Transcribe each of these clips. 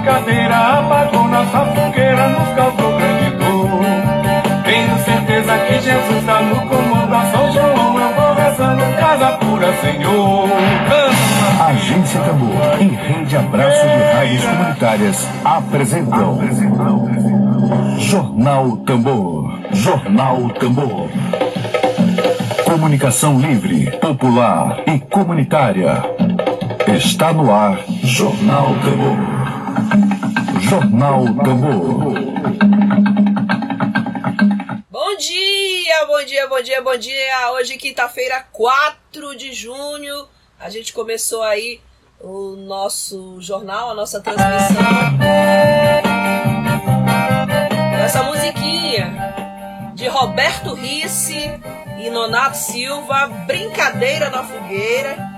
Brincadeira, apagou nossa fogueira, nos causou grande dor. Tenho certeza que Jesus está no comando, a São João eu vou rezando, casa pura, Senhor. Agência Tambor e Rede Abraço de Rádios Comunitárias apresentam Jornal Tambor. Jornal Tambor. Comunicação livre, popular e comunitária. Está no ar Jornal Tambor. Jornal Tambor. Bom dia, bom dia, bom dia, bom dia. Hoje, quinta-feira, 4 de junho, a gente começou aí o nosso jornal, a nossa transmissão. Essa musiquinha de Roberto Risse e Nonato Silva, Brincadeira na Fogueira.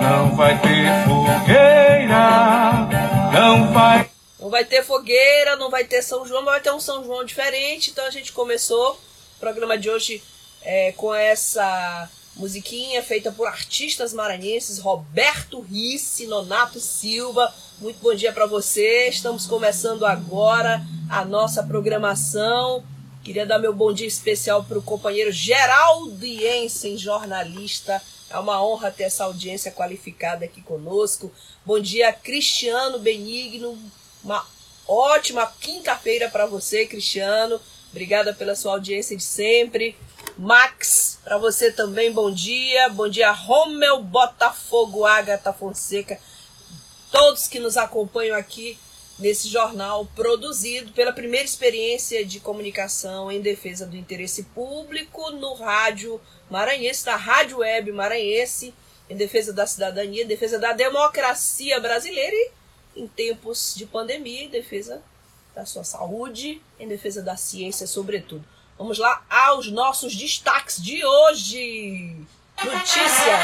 Não vai ter fogueira, não vai. Não vai ter fogueira, não vai ter São João, mas vai ter um São João diferente. Então a gente começou o programa de hoje é, com essa musiquinha feita por artistas maranhenses, Roberto Risse, Nonato Silva. Muito bom dia para você. Estamos começando agora a nossa programação. Queria dar meu bom dia especial para o companheiro Geraldo Jensen, jornalista. É uma honra ter essa audiência qualificada aqui conosco. Bom dia, Cristiano Benigno. Uma ótima quinta-feira para você, Cristiano. Obrigada pela sua audiência de sempre. Max, para você também, bom dia. Bom dia, Romel Botafogo, Agatha Fonseca. Todos que nos acompanham aqui nesse jornal produzido pela primeira experiência de comunicação em defesa do interesse público no rádio maranhense, na Rádio Web Maranhense, em defesa da cidadania, em defesa da democracia brasileira e em tempos de pandemia, em defesa da sua saúde, em defesa da ciência, sobretudo. Vamos lá aos nossos destaques de hoje. Notícia.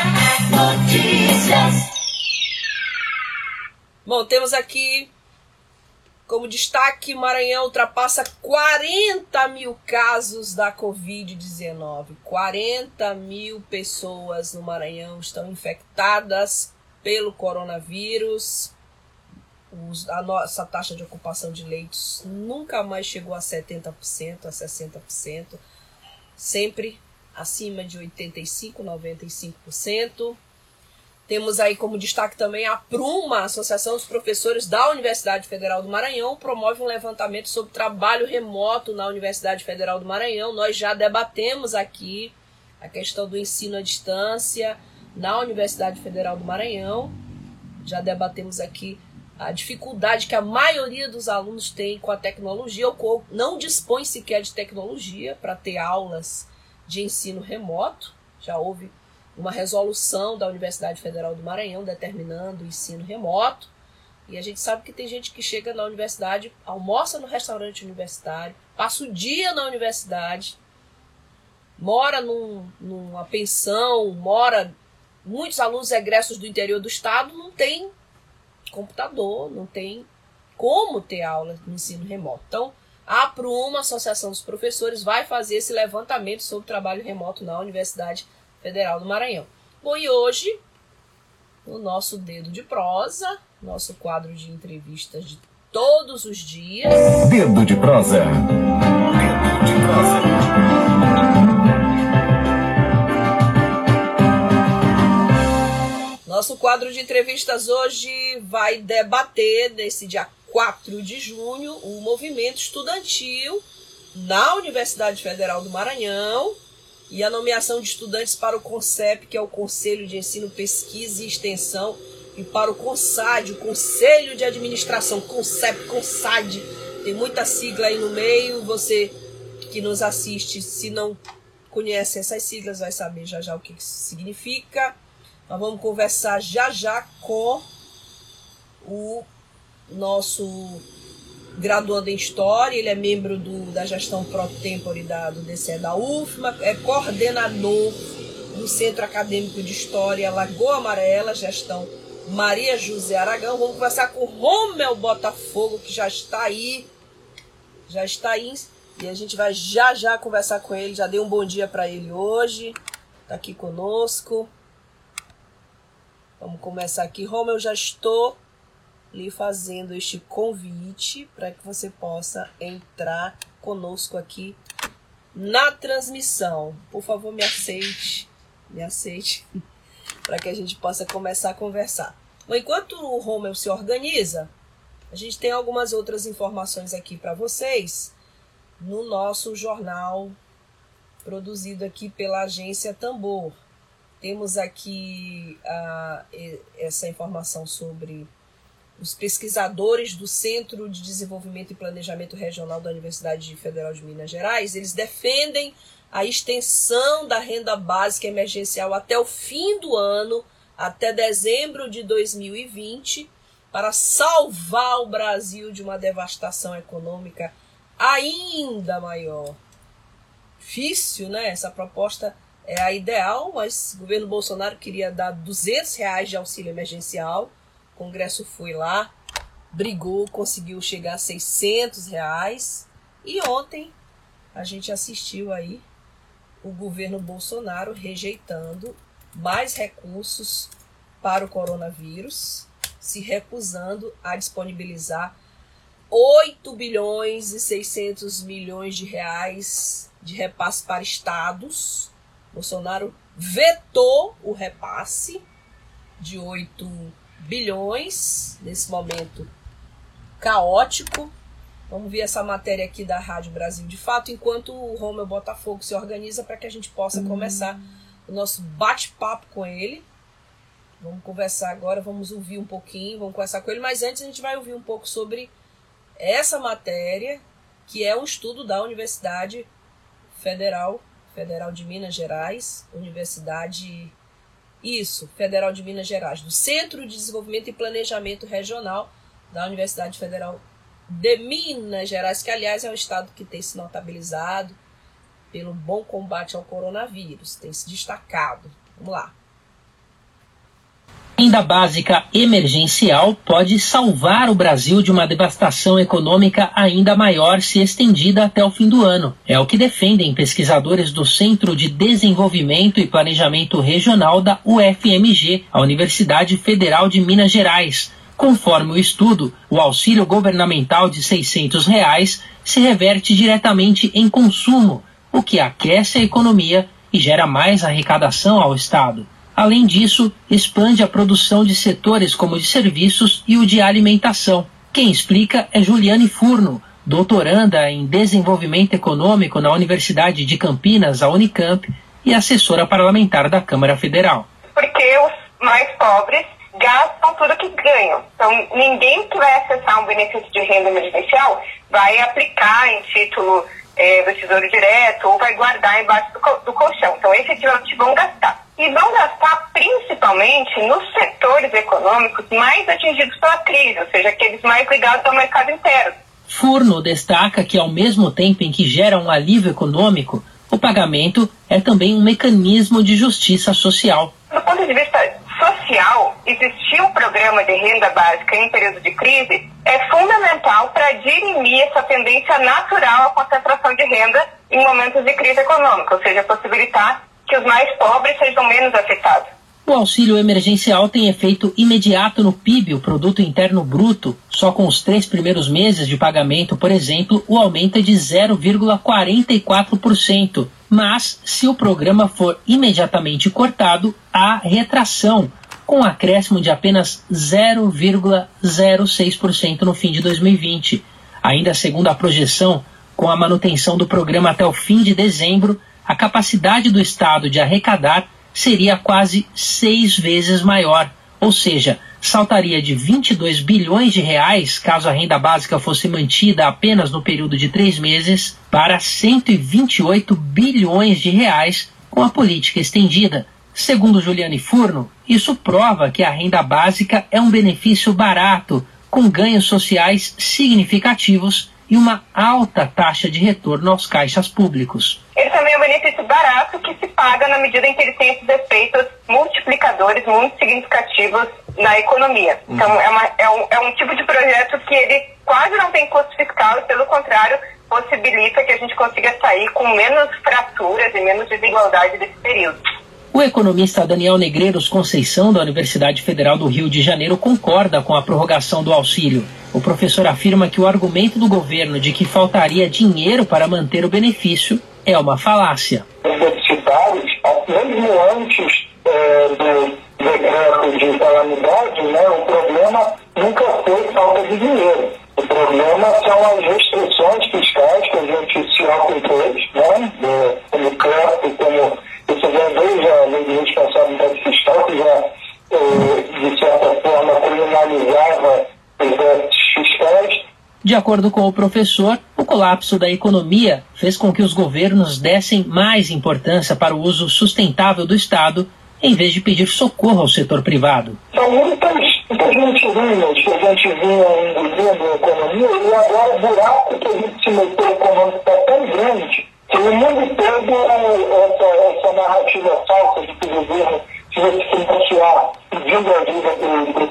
Notícias. Bom, temos aqui como destaque: Maranhão ultrapassa 40 mil casos da Covid-19. 40 mil pessoas no Maranhão estão infectadas pelo coronavírus. Os, a nossa taxa de ocupação de leitos nunca mais chegou a 70%, a 60%, sempre acima de 85%, 95%. Temos aí como destaque também a Pruma, a Associação dos Professores da Universidade Federal do Maranhão, promove um levantamento sobre trabalho remoto na Universidade Federal do Maranhão. Nós já debatemos aqui a questão do ensino à distância na Universidade Federal do Maranhão. Já debatemos aqui a dificuldade que a maioria dos alunos tem com a tecnologia, ou não dispõe sequer de tecnologia para ter aulas de ensino remoto. Já houve uma resolução da Universidade Federal do Maranhão determinando o ensino remoto. E a gente sabe que tem gente que chega na universidade, almoça no restaurante universitário, passa o dia na universidade, mora num, numa pensão, mora. Muitos alunos egressos do interior do estado não têm computador, não tem como ter aula no ensino remoto. Então, a PRUMA, Associação dos Professores, vai fazer esse levantamento sobre trabalho remoto na Universidade Federal do Maranhão. Bom, e hoje, o nosso dedo de prosa, nosso quadro de entrevistas de todos os dias. Dedo de prosa. Dedo de prosa. Nosso quadro de entrevistas hoje vai debater, nesse dia 4 de junho, o movimento estudantil na Universidade Federal do Maranhão e a nomeação de estudantes para o CONCEP, que é o Conselho de Ensino, Pesquisa e Extensão, e para o CONSAD, o Conselho de Administração, CONCEP, CONSAD. Tem muita sigla aí no meio, você que nos assiste, se não conhece essas siglas, vai saber já já o que significa. Nós vamos conversar já já com o nosso graduando em História, ele é membro do, da gestão pro tempore da, do DCE da UFMA, é coordenador do Centro Acadêmico de História Lagoa Amarela, gestão Maria José Aragão. Vamos conversar com Romel Botafogo, que já está aí, já está aí, e a gente vai já já conversar com ele. Já dei um bom dia para ele hoje, está aqui conosco. Vamos começar aqui. Romel, já estou lhe fazendo este convite para que você possa entrar conosco aqui na transmissão. Por favor, me aceite, me aceite, para que a gente possa começar a conversar. Bom, enquanto o Romel se organiza, a gente tem algumas outras informações aqui para vocês no nosso jornal produzido aqui pela agência Tambor. Temos aqui uh, essa informação sobre os pesquisadores do Centro de Desenvolvimento e Planejamento Regional da Universidade Federal de Minas Gerais, eles defendem a extensão da renda básica emergencial até o fim do ano, até dezembro de 2020, para salvar o Brasil de uma devastação econômica ainda maior. Difícil, né? Essa proposta é a ideal, mas o governo Bolsonaro queria dar 200 reais de auxílio emergencial o Congresso foi lá, brigou, conseguiu chegar a 600 reais. E ontem a gente assistiu aí o governo Bolsonaro rejeitando mais recursos para o coronavírus, se recusando a disponibilizar 8 bilhões e 600 milhões de reais de repasse para estados. Bolsonaro vetou o repasse de 8 bilhões nesse momento caótico. Vamos ver essa matéria aqui da Rádio Brasil de fato, enquanto o Romeu Botafogo se organiza para que a gente possa uhum. começar o nosso bate-papo com ele. Vamos conversar agora, vamos ouvir um pouquinho, vamos conversar com ele, mas antes a gente vai ouvir um pouco sobre essa matéria, que é um estudo da Universidade Federal, Federal de Minas Gerais, Universidade isso, Federal de Minas Gerais, do Centro de Desenvolvimento e Planejamento Regional da Universidade Federal de Minas Gerais, que aliás é um estado que tem se notabilizado pelo bom combate ao coronavírus, tem se destacado. Vamos lá renda básica emergencial pode salvar o Brasil de uma devastação econômica ainda maior se estendida até o fim do ano. É o que defendem pesquisadores do Centro de Desenvolvimento e Planejamento Regional da UFMG, a Universidade Federal de Minas Gerais. Conforme o estudo, o auxílio governamental de 600 reais se reverte diretamente em consumo, o que aquece a economia e gera mais arrecadação ao Estado. Além disso, expande a produção de setores como de serviços e o de alimentação. Quem explica é Juliane Furno, doutoranda em desenvolvimento econômico na Universidade de Campinas, a Unicamp, e assessora parlamentar da Câmara Federal. Porque os mais pobres gastam tudo que ganham. Então, ninguém que vai acessar um benefício de renda emergencial vai aplicar em título é, do Tesouro Direto ou vai guardar embaixo do, do colchão. Então, efetivamente vão gastar principalmente nos setores econômicos mais atingidos pela crise, ou seja, aqueles mais ligados ao mercado interno. Furno destaca que, ao mesmo tempo em que gera um alívio econômico, o pagamento é também um mecanismo de justiça social. Do ponto de vista social, existir um programa de renda básica em período de crise é fundamental para dirimir essa tendência natural à concentração de renda em momentos de crise econômica, ou seja, possibilitar que os mais pobres sejam menos afetados. O auxílio emergencial tem efeito imediato no PIB, o Produto Interno Bruto. Só com os três primeiros meses de pagamento, por exemplo, o aumento é de 0,44%. Mas, se o programa for imediatamente cortado, há retração, com um acréscimo de apenas 0,06% no fim de 2020. Ainda segundo a projeção, com a manutenção do programa até o fim de dezembro, a capacidade do Estado de arrecadar seria quase seis vezes maior, ou seja, saltaria de 22 bilhões de reais, caso a renda básica fosse mantida apenas no período de três meses, para 128 bilhões de reais com a política estendida, Segundo Juliane Furno, isso prova que a renda básica é um benefício barato, com ganhos sociais significativos e uma alta taxa de retorno aos caixas públicos. Ele também é um benefício barato que se paga na medida em que ele tem esses efeitos multiplicadores muito significativos na economia. Uhum. Então, é, uma, é, um, é um tipo de projeto que ele quase não tem custo fiscal e, pelo contrário, possibilita que a gente consiga sair com menos fraturas e menos desigualdade desse período. O economista Daniel Negreiros Conceição, da Universidade Federal do Rio de Janeiro, concorda com a prorrogação do auxílio. O professor afirma que o argumento do governo de que faltaria dinheiro para manter o benefício é uma falácia. Universitários, mesmo antes é, do decreto de calamidade, né, o problema nunca foi falta de dinheiro. O problema são as restrições fiscais que a gente se autoimpôs, né, como CREP, como isso vem desde a lei de responsabilidade fiscal, que já, eh, de certa forma, criminalizava os déficits fiscais. De acordo com o professor, colapso da economia fez com que os governos dessem mais importância para o uso sustentável do Estado, em vez de pedir socorro ao setor privado. São muitas, muitas mentirinhas que a gente vinha engolindo a economia e agora o buraco que a gente se meteu econômico está tão grande que mundo todo essa, essa narrativa falsa de que o governo financiar pedindo ajuda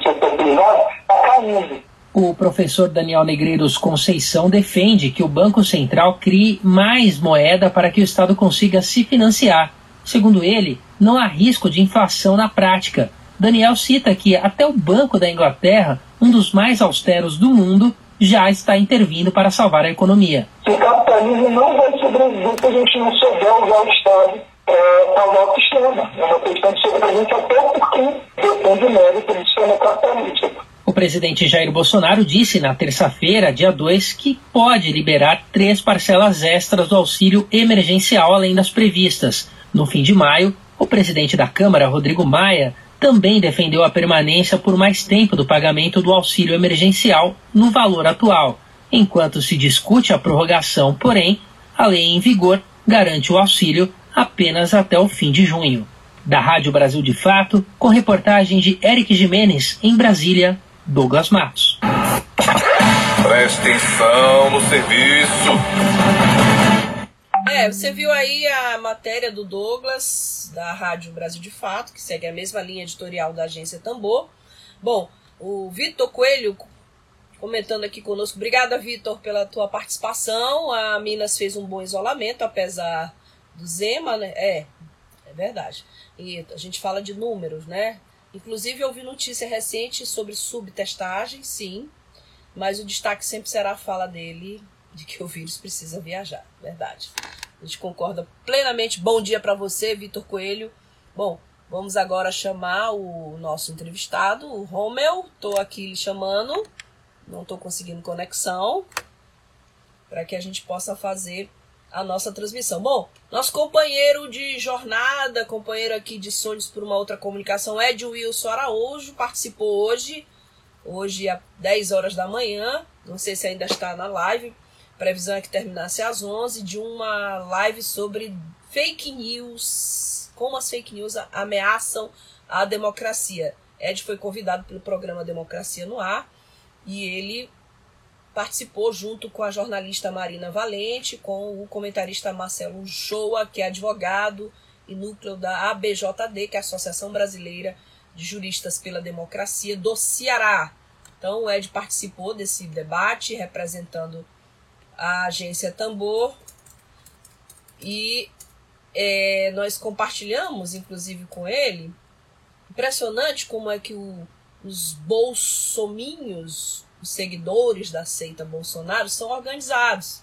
setor privado está caindo. O professor Daniel Negreiros Conceição defende que o Banco Central crie mais moeda para que o Estado consiga se financiar. Segundo ele, não há risco de inflação na prática. Daniel cita que até o Banco da Inglaterra, um dos mais austeros do mundo, já está intervindo para salvar a economia. O capitalismo não vai sobreviver se a gente não souber usar o Estado para o sistema. É uma questão de sobrevivência até porque depende mérito do sistema capitalista. O presidente Jair Bolsonaro disse na terça-feira, dia 2, que pode liberar três parcelas extras do auxílio emergencial além das previstas. No fim de maio, o presidente da Câmara, Rodrigo Maia, também defendeu a permanência por mais tempo do pagamento do auxílio emergencial no valor atual. Enquanto se discute a prorrogação, porém, a lei em vigor garante o auxílio apenas até o fim de junho. Da Rádio Brasil de Fato, com reportagem de Eric Jimenez, em Brasília, Douglas Matos. Preste atenção no serviço. É, você viu aí a matéria do Douglas, da Rádio Brasil de Fato, que segue a mesma linha editorial da agência Tambor. Bom, o Vitor Coelho comentando aqui conosco. Obrigada, Vitor, pela tua participação. A Minas fez um bom isolamento, apesar do Zema, né? É, é verdade. E a gente fala de números, né? Inclusive, eu vi notícia recente sobre subtestagem, sim, mas o destaque sempre será a fala dele de que o vírus precisa viajar, verdade. A gente concorda plenamente. Bom dia para você, Vitor Coelho. Bom, vamos agora chamar o nosso entrevistado, o Romel. Estou aqui lhe chamando, não estou conseguindo conexão, para que a gente possa fazer a nossa transmissão. Bom, nosso companheiro de jornada, companheiro aqui de Sonhos por uma Outra Comunicação, Ed Wilson Araújo, participou hoje, hoje às 10 horas da manhã, não sei se ainda está na live, previsão é que terminasse às 11, de uma live sobre fake news, como as fake news ameaçam a democracia. Ed foi convidado pelo programa Democracia no Ar e ele participou junto com a jornalista Marina Valente, com o comentarista Marcelo Shoa, que é advogado e núcleo da ABJD, que é a Associação Brasileira de Juristas pela Democracia do Ceará. Então o Ed participou desse debate representando a agência Tambor e é, nós compartilhamos, inclusive, com ele. Impressionante como é que o, os bolsominhos os seguidores da seita Bolsonaro são organizados.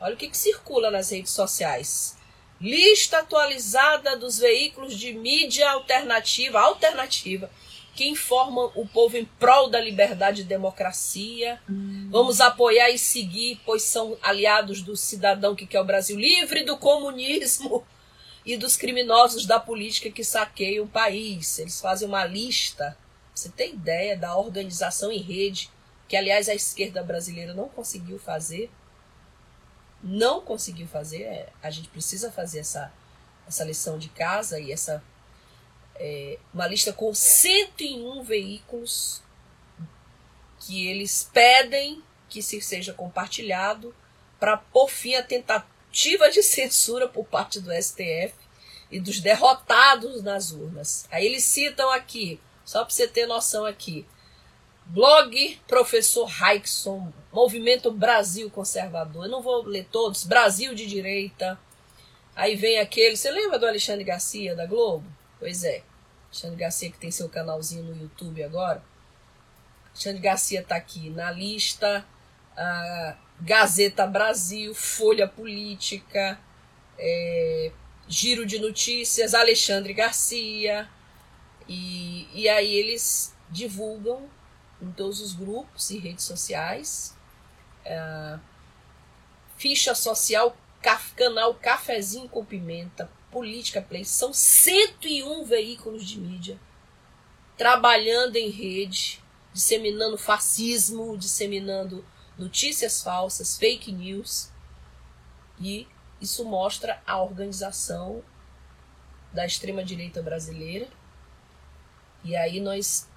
Olha o que, que circula nas redes sociais. Lista atualizada dos veículos de mídia alternativa, alternativa, que informam o povo em prol da liberdade e democracia. Hum. Vamos apoiar e seguir, pois são aliados do cidadão que quer o Brasil livre do comunismo e dos criminosos da política que saqueiam o país. Eles fazem uma lista. Você tem ideia da organização em rede que aliás a esquerda brasileira não conseguiu fazer. Não conseguiu fazer. É, a gente precisa fazer essa, essa lição de casa e essa é, uma lista com 101 veículos que eles pedem que se seja compartilhado para por fim a tentativa de censura por parte do STF e dos derrotados nas urnas. Aí eles citam aqui, só para você ter noção aqui, blog Professor Raikson, Movimento Brasil Conservador. Eu não vou ler todos, Brasil de Direita. Aí vem aquele, você lembra do Alexandre Garcia da Globo? Pois é, Alexandre Garcia que tem seu canalzinho no YouTube agora. Alexandre Garcia está aqui na lista, Gazeta Brasil, Folha Política, é, Giro de Notícias, Alexandre Garcia. E, e aí eles divulgam em todos os grupos e redes sociais. É, ficha social, canal Cafezinho com Pimenta, Política Play. São 101 veículos de mídia trabalhando em rede, disseminando fascismo, disseminando notícias falsas, fake news. E isso mostra a organização da extrema-direita brasileira. E aí nós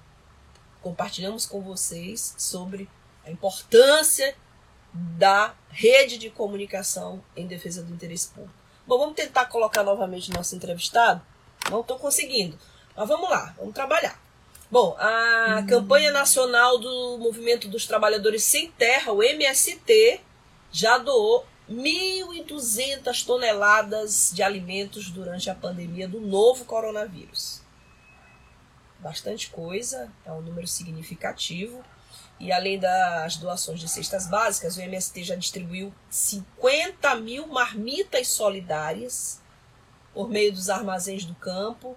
compartilhamos com vocês sobre a importância da rede de comunicação em defesa do interesse público. Bom, vamos tentar colocar novamente nosso entrevistado? Não estou conseguindo. Mas vamos lá, vamos trabalhar. Bom, a uhum. campanha nacional do Movimento dos Trabalhadores Sem Terra, o MST, já doou 1.200 toneladas de alimentos durante a pandemia do novo coronavírus. Bastante coisa, é um número significativo. E além das doações de cestas básicas, o MST já distribuiu 50 mil marmitas solidárias por meio dos armazéns do campo,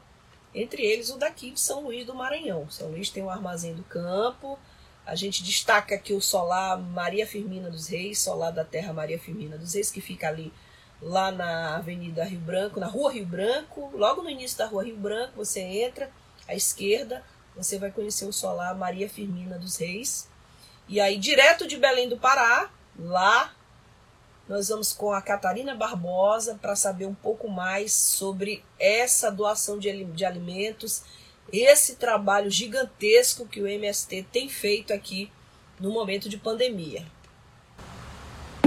entre eles o daqui de São Luís do Maranhão. São Luís tem um armazém do campo. A gente destaca aqui o solar Maria Firmina dos Reis, solar da terra Maria Firmina dos Reis, que fica ali lá na Avenida Rio Branco, na Rua Rio Branco, logo no início da Rua Rio Branco, você entra à esquerda, você vai conhecer o solar Maria Firmina dos Reis. E aí, direto de Belém do Pará, lá nós vamos com a Catarina Barbosa para saber um pouco mais sobre essa doação de, de alimentos, esse trabalho gigantesco que o MST tem feito aqui no momento de pandemia.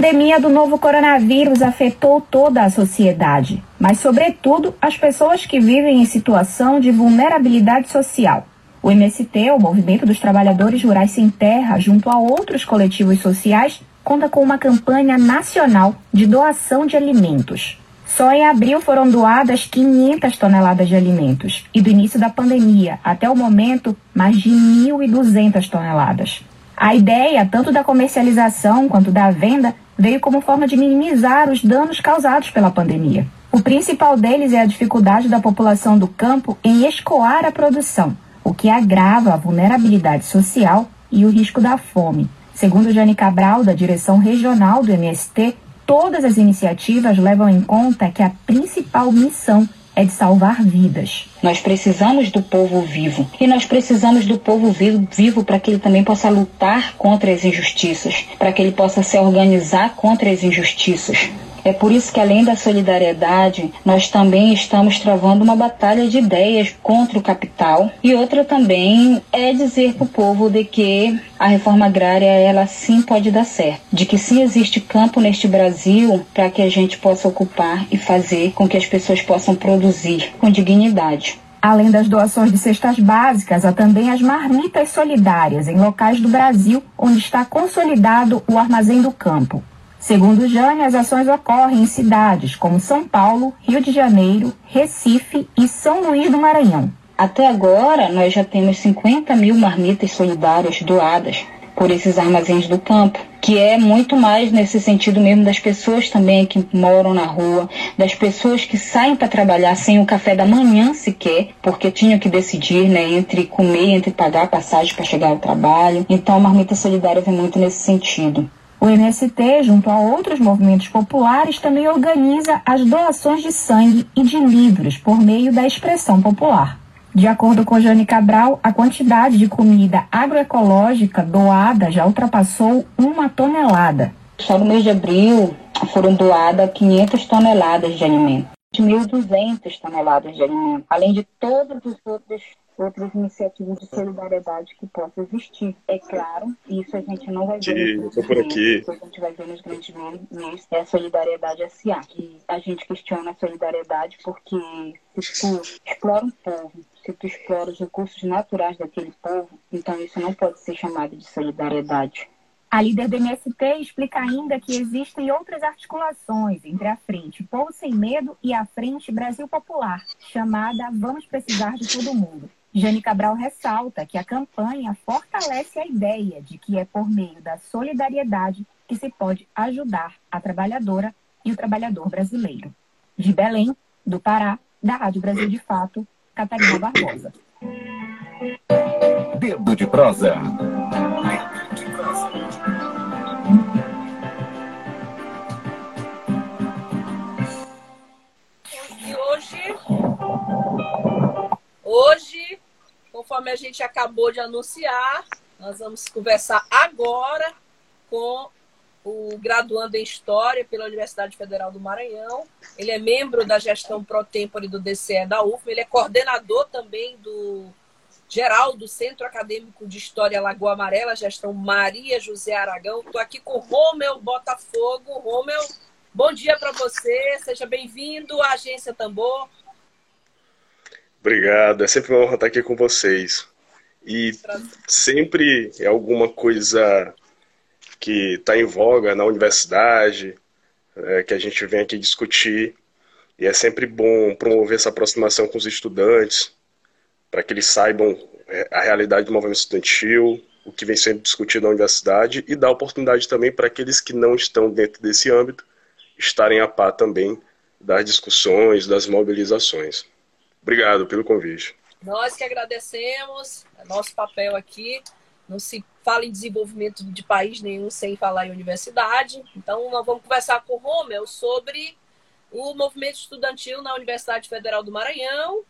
Pandemia do novo coronavírus afetou toda a sociedade, mas, sobretudo, as pessoas que vivem em situação de vulnerabilidade social. O MST, o Movimento dos Trabalhadores Rurais Sem Terra, junto a outros coletivos sociais, conta com uma campanha nacional de doação de alimentos. Só em abril foram doadas 500 toneladas de alimentos e do início da pandemia até o momento, mais de 1.200 toneladas. A ideia, tanto da comercialização quanto da venda, veio como forma de minimizar os danos causados pela pandemia. O principal deles é a dificuldade da população do campo em escoar a produção, o que agrava a vulnerabilidade social e o risco da fome. Segundo Jane Cabral, da direção regional do MST, todas as iniciativas levam em conta que a principal missão é de salvar vidas. Nós precisamos do povo vivo e nós precisamos do povo vivo, vivo para que ele também possa lutar contra as injustiças, para que ele possa se organizar contra as injustiças. É por isso que, além da solidariedade, nós também estamos travando uma batalha de ideias contra o capital. E outra também é dizer para o povo de que a reforma agrária, ela sim pode dar certo. De que sim existe campo neste Brasil para que a gente possa ocupar e fazer com que as pessoas possam produzir com dignidade. Além das doações de cestas básicas, há também as marmitas solidárias em locais do Brasil onde está consolidado o armazém do campo. Segundo Jane, as ações ocorrem em cidades como São Paulo, Rio de Janeiro, Recife e São Luís do Maranhão. Até agora, nós já temos 50 mil marmitas solidárias doadas por esses armazéns do campo, que é muito mais nesse sentido mesmo das pessoas também que moram na rua, das pessoas que saem para trabalhar sem o café da manhã sequer, porque tinham que decidir né, entre comer, entre pagar a passagem para chegar ao trabalho. Então a marmita solidária vem muito nesse sentido. O MST, junto a outros movimentos populares, também organiza as doações de sangue e de livros por meio da expressão popular. De acordo com Jane Cabral, a quantidade de comida agroecológica doada já ultrapassou uma tonelada. Só no mês de abril foram doadas 500 toneladas de alimento. 1.200 toneladas de alimento, além de todas as outras outras iniciativas de solidariedade que possam existir. É claro, isso a gente não vai ver. Estou por aqui. a gente vai ver nos grandes meios é a solidariedade SA. Que a gente questiona a solidariedade porque se tu explora um povo, se tu explora os recursos naturais daquele povo, então isso não pode ser chamado de solidariedade. A líder do MST explica ainda que existem outras articulações entre a Frente Povo Sem Medo e a Frente Brasil Popular, chamada Vamos Precisar de Todo Mundo. Jane Cabral ressalta que a campanha fortalece a ideia de que é por meio da solidariedade que se pode ajudar a trabalhadora e o trabalhador brasileiro. De Belém, do Pará, da Rádio Brasil de Fato, Catarina Barbosa. Dedo de prosa. E hoje, hoje, conforme a gente acabou de anunciar, nós vamos conversar agora com o graduando em História pela Universidade Federal do Maranhão. Ele é membro da gestão pro tempore do DCE da UFM, ele é coordenador também do geral do Centro Acadêmico de História Lagoa Amarela, gestão Maria José Aragão. Estou aqui com Romeu Botafogo. Romeu, bom dia para você, seja bem-vindo à Agência Tambor. Obrigado, é sempre uma honra estar aqui com vocês. E sempre é alguma coisa que está em voga na universidade, é, que a gente vem aqui discutir. E é sempre bom promover essa aproximação com os estudantes, para que eles saibam é, a realidade do movimento estudantil, o que vem sendo discutido na universidade e dar oportunidade também para aqueles que não estão dentro desse âmbito estarem a par também das discussões, das mobilizações. Obrigado pelo convite. Nós que agradecemos, nosso papel aqui. Não se fala em desenvolvimento de país nenhum sem falar em universidade. Então, nós vamos conversar com o Romel sobre o movimento estudantil na Universidade Federal do Maranhão,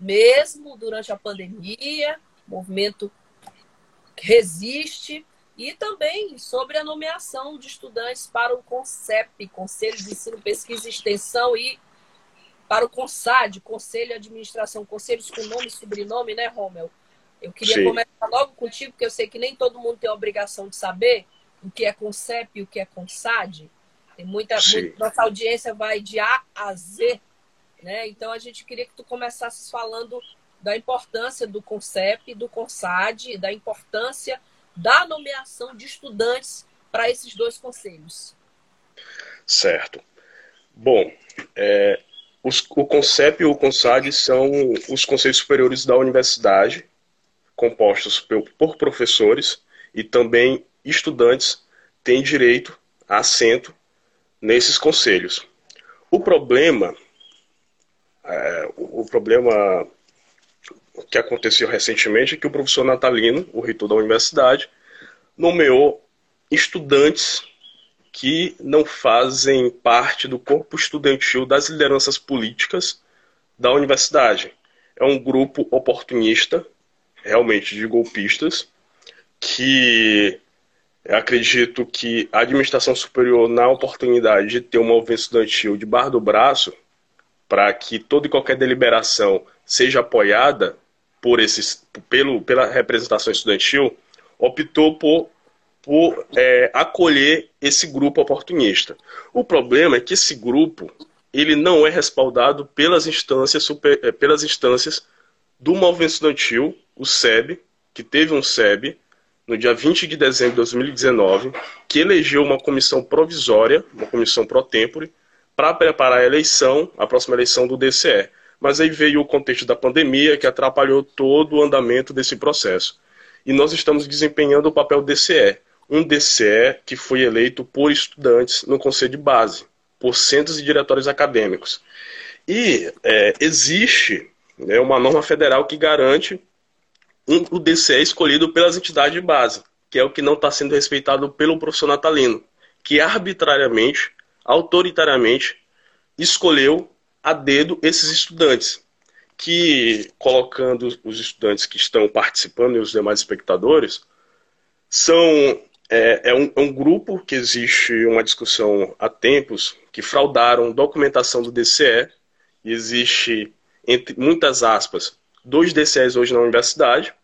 mesmo durante a pandemia, movimento resiste, e também sobre a nomeação de estudantes para o CONCEP, Conselho de Ensino, Pesquisa e Extensão, e para o CONSAD, Conselho de Administração, conselhos com nome e sobrenome, né, Romel? Eu queria Sim. começar logo contigo, porque eu sei que nem todo mundo tem a obrigação de saber o que é CONCEP e o que é CONSAD. Tem muita, muita nossa audiência vai de A a Z né? Então a gente queria que tu começasses falando da importância do CONCEP, do CONSAD, da importância da nomeação de estudantes para esses dois conselhos. Certo. Bom, é, os, o CONCEP e o CONSAD são os conselhos superiores da universidade, compostos por, por professores e também estudantes têm direito a assento nesses conselhos. O problema é, o, problema que aconteceu recentemente é que o professor Natalino, o reitor da universidade, nomeou estudantes que não fazem parte do corpo estudantil das lideranças políticas da universidade. É um grupo oportunista, realmente de golpistas, que acredito que a administração superior, na oportunidade de ter um movimento estudantil de bar do braço, para que toda e qualquer deliberação seja apoiada por esses, pelo, pela representação estudantil, optou por, por é, acolher esse grupo oportunista. O problema é que esse grupo ele não é respaldado pelas instâncias, super, é, pelas instâncias do movimento estudantil, o SEB, que teve um SEB no dia 20 de dezembro de 2019, que elegeu uma comissão provisória, uma comissão pro tempore, para preparar a eleição, a próxima eleição do DCE. Mas aí veio o contexto da pandemia que atrapalhou todo o andamento desse processo. E nós estamos desempenhando o papel DCE, um DCE que foi eleito por estudantes no conselho de base, por centros e diretórios acadêmicos. E é, existe né, uma norma federal que garante um, o DCE escolhido pelas entidades de base, que é o que não está sendo respeitado pelo professor natalino, que arbitrariamente autoritariamente escolheu a dedo esses estudantes, que, colocando os estudantes que estão participando e os demais espectadores, são é, é, um, é um grupo que existe uma discussão há tempos que fraudaram documentação do DCE existe, entre muitas aspas, dois DCEs hoje na universidade,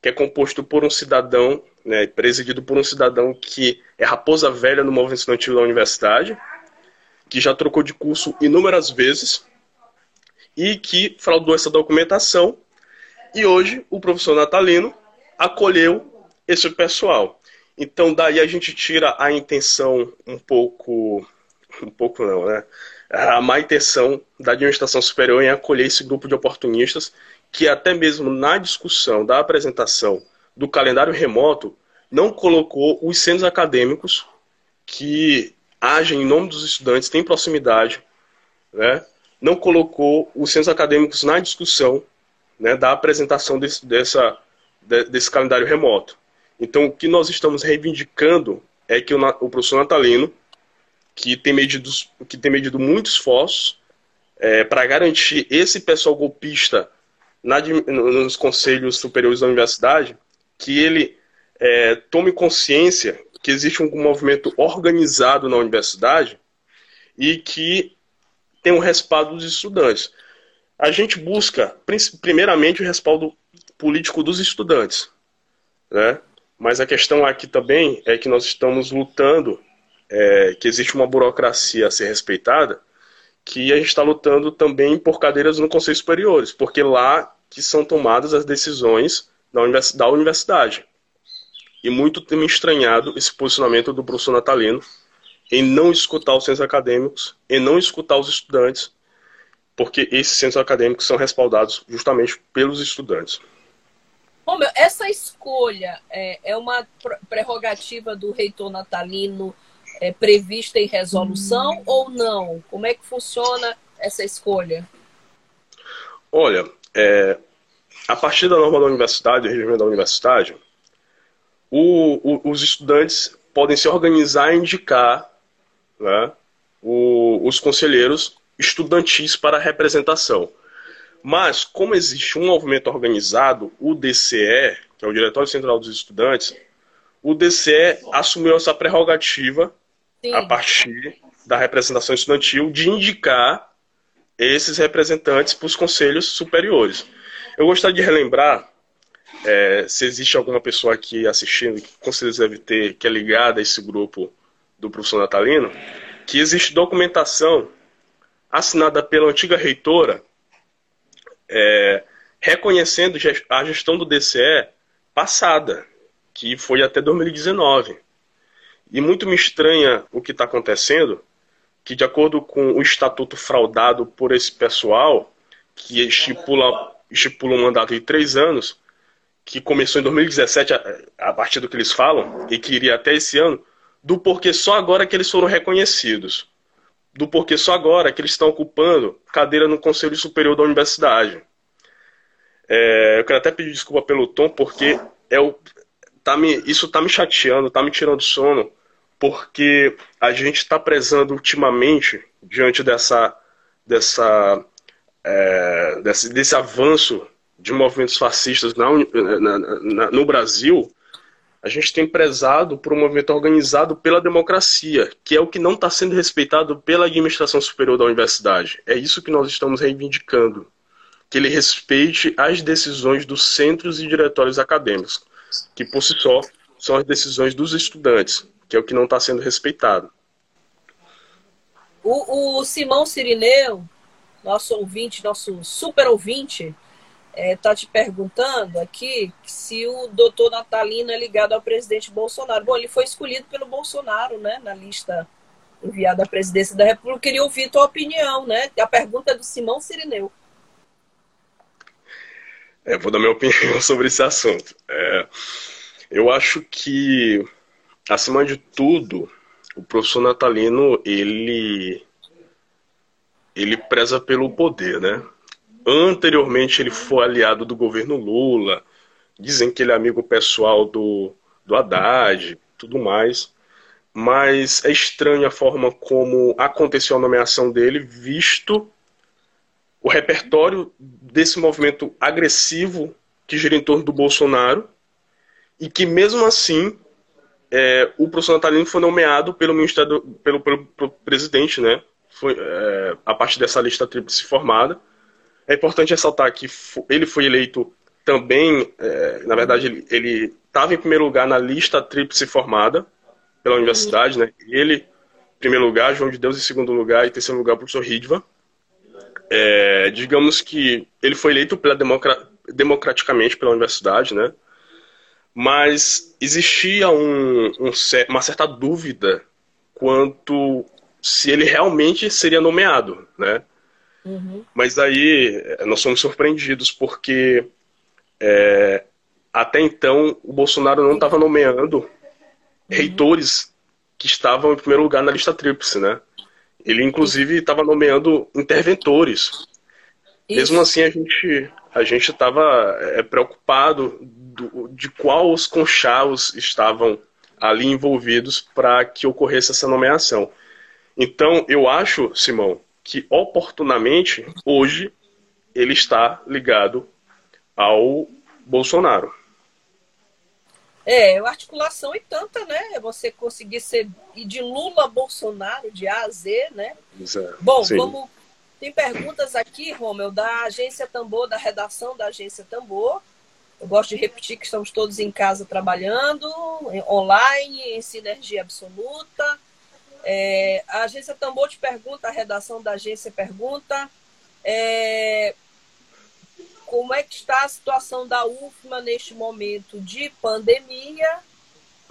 que é composto por um cidadão, né, presidido por um cidadão que é raposa velha no movimento estudantil da universidade, que já trocou de curso inúmeras vezes e que fraudou essa documentação. E hoje o professor Natalino acolheu esse pessoal. Então daí a gente tira a intenção um pouco, um pouco não, né? A má intenção da administração superior em acolher esse grupo de oportunistas que até mesmo na discussão da apresentação do calendário remoto não colocou os centros acadêmicos que agem em nome dos estudantes, têm proximidade, né? não colocou os centros acadêmicos na discussão né, da apresentação desse, dessa, desse calendário remoto. Então, o que nós estamos reivindicando é que o, o professor Natalino, que tem medido, que tem medido muitos esforços é, para garantir esse pessoal golpista na, nos conselhos superiores da universidade, que ele é, tome consciência que existe um movimento organizado na universidade e que tem um respaldo dos estudantes. A gente busca, primeiramente, o respaldo político dos estudantes. Né? Mas a questão aqui também é que nós estamos lutando, é, que existe uma burocracia a ser respeitada, que a gente está lutando também por cadeiras no Conselho Superiores, porque lá que são tomadas as decisões da universidade. E muito tem me estranhado esse posicionamento do professor Natalino em não escutar os centros acadêmicos, em não escutar os estudantes, porque esses centros acadêmicos são respaldados justamente pelos estudantes. Bom, meu, essa escolha é, é, uma prerrogativa do reitor natalino é, prevista em resolução hum. ou não? Como é que funciona essa escolha? Olha, é, a partir da norma da universidade, do regimento da universidade, o, o, os estudantes podem se organizar e indicar né, o, os conselheiros estudantis para representação. Mas, como existe um movimento organizado, o DCE, que é o Diretório Central dos Estudantes, o DCE assumiu essa prerrogativa Sim. a partir da representação estudantil de indicar esses representantes para os conselhos superiores. Eu gostaria de relembrar é, se existe alguma pessoa aqui assistindo, que com certeza deve ter, que é ligada a esse grupo do professor Natalino, que existe documentação assinada pela antiga reitora é, reconhecendo a gestão do DCE passada, que foi até 2019. E muito me estranha o que está acontecendo, que de acordo com o estatuto fraudado por esse pessoal, que estipula, estipula um mandato de três anos, que começou em 2017, a, a partir do que eles falam, e que iria até esse ano, do porquê só agora que eles foram reconhecidos. Do porquê só agora que eles estão ocupando cadeira no Conselho Superior da Universidade. É, eu quero até pedir desculpa pelo tom, porque é o, tá me, isso está me chateando, está me tirando sono, porque a gente está prezando ultimamente, diante dessa, dessa, é, desse, desse avanço de movimentos fascistas na, na, na, no Brasil, a gente tem prezado por um movimento organizado pela democracia, que é o que não está sendo respeitado pela administração superior da universidade. É isso que nós estamos reivindicando. Que ele respeite as decisões dos centros e diretórios acadêmicos, que por si só são as decisões dos estudantes, que é o que não está sendo respeitado. O, o Simão Sirineu, nosso ouvinte, nosso super ouvinte, está é, tá te perguntando aqui se o doutor Natalino é ligado ao presidente Bolsonaro. Bom, ele foi escolhido pelo Bolsonaro, né, na lista enviada à presidência da República. Eu queria ouvir tua opinião, né? A pergunta é do Simão Sirineu. É, vou dar minha opinião sobre esse assunto. É, eu acho que, acima de tudo, o professor Natalino, ele, ele preza pelo poder, né? Anteriormente ele foi aliado do governo Lula. Dizem que ele é amigo pessoal do, do Haddad, tudo mais. Mas é estranha a forma como aconteceu a nomeação dele, visto o repertório desse movimento agressivo que gira em torno do Bolsonaro e que mesmo assim é, o professor Natalino foi nomeado pelo Ministério pelo, pelo, pelo presidente, né? foi é, a partir dessa lista tríplice formada. É importante ressaltar que ele foi eleito também, é, na verdade, ele estava em primeiro lugar na lista tríplice formada pela universidade, né? Ele, em primeiro lugar, João de Deus em segundo lugar e em terceiro lugar o professor Ridva. É, digamos que ele foi eleito pela democra democraticamente pela universidade, né? Mas existia um, um, uma certa dúvida quanto se ele realmente seria nomeado, né? Uhum. Mas aí eh, nós fomos surpreendidos porque é, até então o Bolsonaro não estava nomeando uhum. reitores que estavam em primeiro lugar na lista tríplice, né? Ele inclusive estava nomeando interventores. Isso. Mesmo assim a gente a gente estava é, preocupado do, de quais conchavos estavam ali envolvidos para que ocorresse essa nomeação. Então, eu acho, Simão, que oportunamente, hoje, ele está ligado ao Bolsonaro. É, a articulação e tanta, né? Você conseguir ser e de Lula a Bolsonaro, de A a Z, né? Exato. Bom, Sim. vamos. Tem perguntas aqui, Romeu, da agência Tambor, da redação da agência Tambor. Eu gosto de repetir que estamos todos em casa trabalhando, online, em sinergia absoluta. É, a agência Tambor te pergunta, a redação da agência pergunta é, como é que está a situação da UFMA neste momento de pandemia,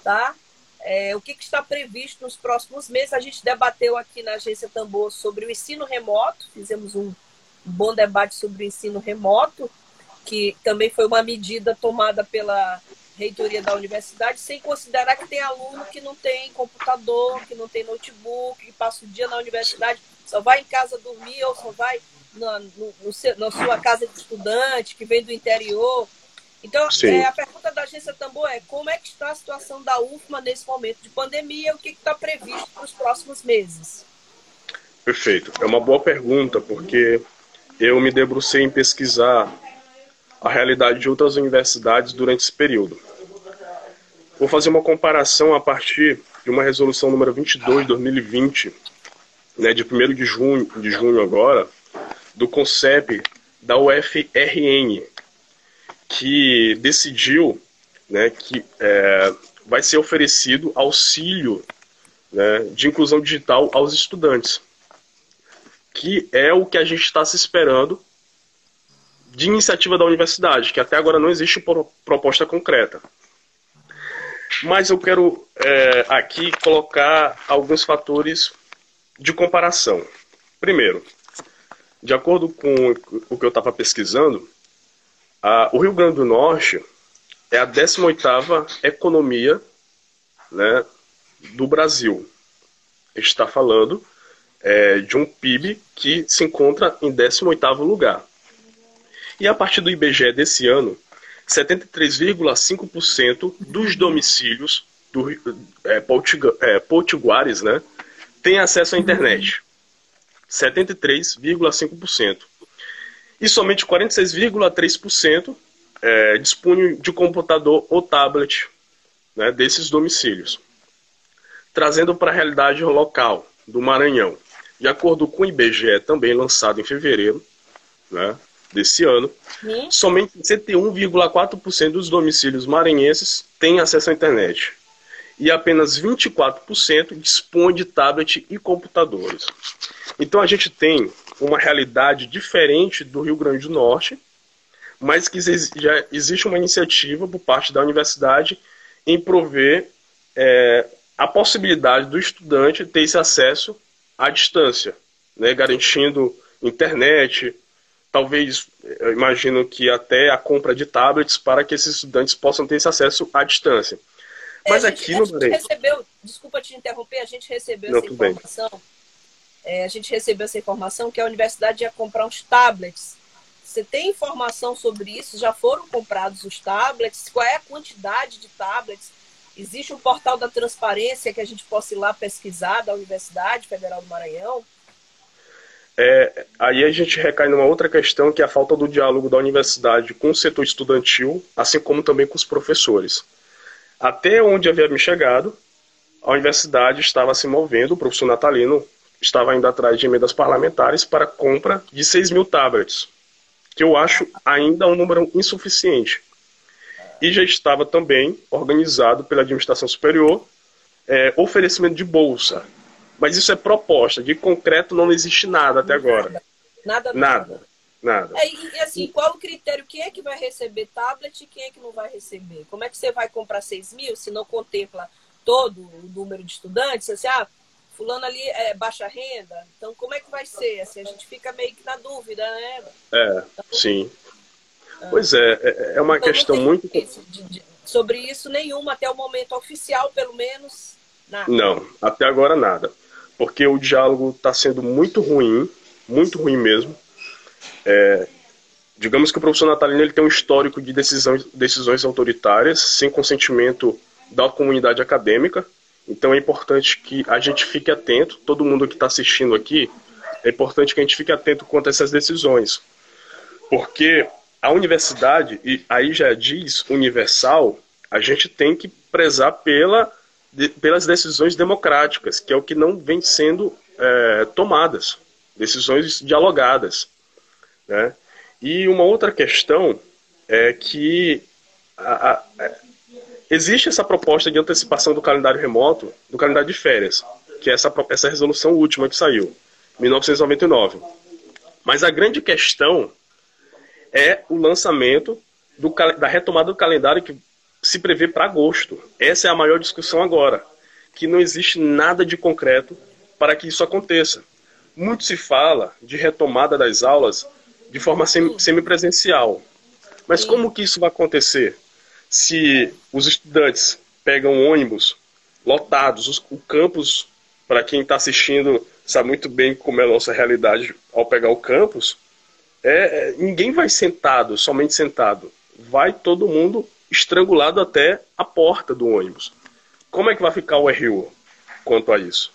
tá? É, o que, que, está previsto nos próximos meses. A gente debateu aqui na agência Tambor sobre o ensino remoto, fizemos um bom debate sobre o ensino remoto, que também foi uma medida tomada pela reitoria da universidade, sem considerar que tem aluno que não tem computador, que não tem notebook, que passa o dia na universidade, só vai em casa dormir ou só vai na, no, no na sua casa de estudante, que vem do interior. Então, é, a pergunta da agência Tambor é como é que está a situação da UFMA nesse momento de pandemia e o que está previsto para os próximos meses? Perfeito. É uma boa pergunta, porque eu me debrucei em pesquisar a realidade de outras universidades durante esse período. Vou fazer uma comparação a partir de uma resolução número 22 de 2020, né, de 1 de junho, de junho agora, do CONCEP da UFRN, que decidiu né, que é, vai ser oferecido auxílio né, de inclusão digital aos estudantes, que é o que a gente está se esperando de iniciativa da universidade, que até agora não existe proposta concreta. Mas eu quero é, aqui colocar alguns fatores de comparação. Primeiro, de acordo com o que eu estava pesquisando, a, o Rio Grande do Norte é a 18ª economia né, do Brasil. está falando é, de um PIB que se encontra em 18º lugar. E a partir do IBGE desse ano, 73,5% dos domicílios do, é, é, potiguares né, têm acesso à internet. 73,5%. E somente 46,3% é, dispunham de computador ou tablet né, desses domicílios. Trazendo para a realidade local do Maranhão. De acordo com o IBGE, também lançado em fevereiro, né, desse ano, Sim. somente 61,4% dos domicílios maranhenses têm acesso à internet. E apenas 24% dispõem de tablet e computadores. Então a gente tem uma realidade diferente do Rio Grande do Norte, mas que já existe uma iniciativa por parte da universidade em prover é, a possibilidade do estudante ter esse acesso à distância, né, garantindo internet, talvez, eu imagino que até a compra de tablets para que esses estudantes possam ter esse acesso à distância. Mas é, aqui no Bahrein... recebeu, desculpa te interromper, a gente recebeu Não, essa informação. É, a gente recebeu essa informação que a universidade ia comprar uns tablets. Você tem informação sobre isso? Já foram comprados os tablets? Qual é a quantidade de tablets? Existe um portal da transparência que a gente possa ir lá pesquisar da Universidade Federal do Maranhão? É, aí a gente recai numa outra questão que é a falta do diálogo da universidade com o setor estudantil, assim como também com os professores. Até onde havia me chegado, a universidade estava se movendo, o professor Natalino estava indo atrás de emendas parlamentares para compra de 6 mil tablets, que eu acho ainda um número insuficiente. E já estava também organizado pela administração superior é, oferecimento de bolsa. Mas isso é proposta, de concreto não existe nada até agora. Nada, nada. Nada. nada. É, e assim, qual o critério? Quem é que vai receber tablet e quem é que não vai receber? Como é que você vai comprar 6 mil se não contempla todo o número de estudantes? Assim, ah, fulano ali é baixa renda, então como é que vai ser? Assim, a gente fica meio que na dúvida, né? É, então, sim. Ah. Pois é, é, é uma então, questão muito. Sobre isso nenhuma, até o momento oficial, pelo menos, nada. Não, até agora nada. Porque o diálogo está sendo muito ruim, muito ruim mesmo. É, digamos que o professor Natalino ele tem um histórico de decisões, decisões autoritárias, sem consentimento da comunidade acadêmica. Então é importante que a gente fique atento, todo mundo que está assistindo aqui, é importante que a gente fique atento quanto a essas decisões. Porque a universidade, e aí já diz universal, a gente tem que prezar pela, de, pelas decisões democráticas, que é o que não vem sendo é, tomadas, decisões dialogadas. Né? E uma outra questão é que a, a, existe essa proposta de antecipação do calendário remoto, do calendário de férias, que é essa, essa resolução última que saiu, 1999. Mas a grande questão é o lançamento do, da retomada do calendário que se prevê para agosto. Essa é a maior discussão agora, que não existe nada de concreto para que isso aconteça. Muito se fala de retomada das aulas de forma semipresencial. Mas como que isso vai acontecer? Se os estudantes pegam ônibus lotados, os, o campus, para quem está assistindo, sabe muito bem como é a nossa realidade ao pegar o campus, é, é, ninguém vai sentado, somente sentado. Vai todo mundo estrangulado até a porta do ônibus. Como é que vai ficar o RU quanto a isso?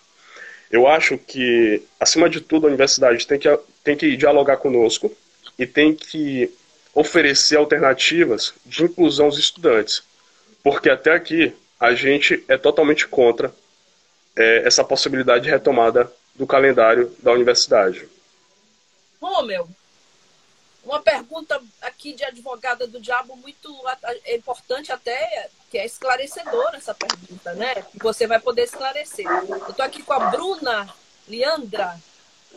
Eu acho que, acima de tudo, a universidade tem que, tem que dialogar conosco e tem que oferecer alternativas de inclusão aos estudantes. Porque até aqui a gente é totalmente contra é, essa possibilidade de retomada do calendário da universidade. Romeu, uma pergunta aqui de advogada do diabo muito é importante até, que é esclarecedora essa pergunta, né? Que você vai poder esclarecer. Eu estou aqui com a Bruna Leandra.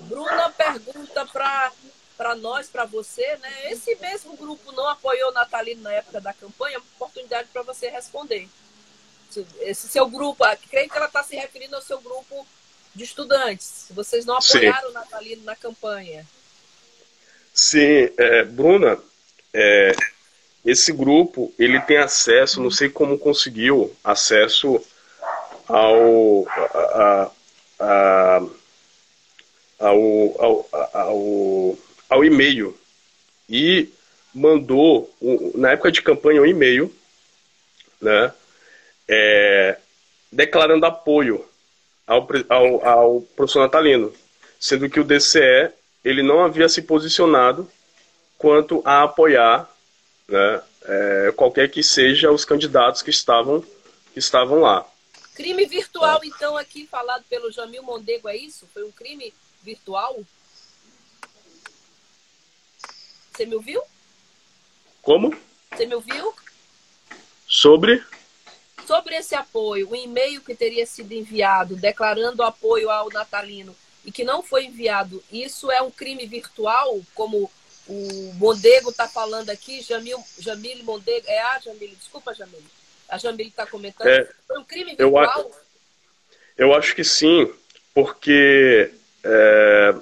Bruna pergunta para nós, para você, né? Esse mesmo grupo não apoiou Natalino na época da campanha? Oportunidade para você responder. Esse seu grupo, creio que ela está se referindo ao seu grupo de estudantes. Vocês não apoiaram Sim. o Natalino na campanha. Sim, é, Bruna, é, esse grupo ele tem acesso, não sei como conseguiu acesso ao, a, a, ao, ao, ao, ao e-mail. E mandou, na época de campanha, um e-mail né, é, declarando apoio ao, ao, ao professor Natalino, sendo que o DCE ele não havia se posicionado quanto a apoiar né, é, qualquer que seja os candidatos que estavam, que estavam lá. Crime virtual, então, aqui falado pelo Jamil Mondego, é isso? Foi um crime virtual? Você me ouviu? Como? Você me ouviu? Sobre? Sobre esse apoio, o e-mail que teria sido enviado declarando apoio ao Natalino e que não foi enviado, isso é um crime virtual, como o Mondego está falando aqui, Jamil, Jamil Mondego, é a Jamil, desculpa Jamil, a Jamil está comentando, é, foi um crime virtual? Eu, eu acho que sim, porque é,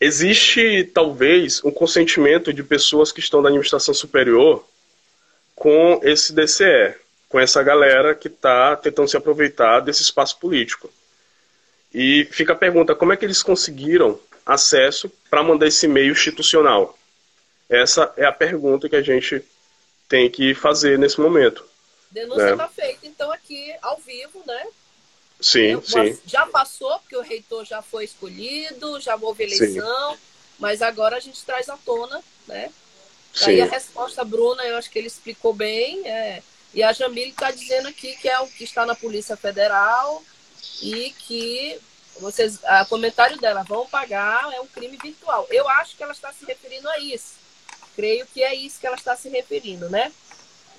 existe talvez um consentimento de pessoas que estão da administração superior com esse DCE, com essa galera que está tentando se aproveitar desse espaço político. E fica a pergunta: como é que eles conseguiram acesso para mandar esse e-mail institucional? Essa é a pergunta que a gente tem que fazer nesse momento. Denúncia está né? Tá feita, então, aqui ao vivo, né? Sim, sim. Já passou, porque o reitor já foi escolhido, já houve eleição, sim. mas agora a gente traz à tona, né? Daí a resposta, Bruna, eu acho que ele explicou bem. É, e a Jamile está dizendo aqui que é o que está na Polícia Federal, e que vocês, o comentário dela, vão pagar, é um crime virtual. Eu acho que ela está se referindo a isso. Creio que é isso que ela está se referindo, né?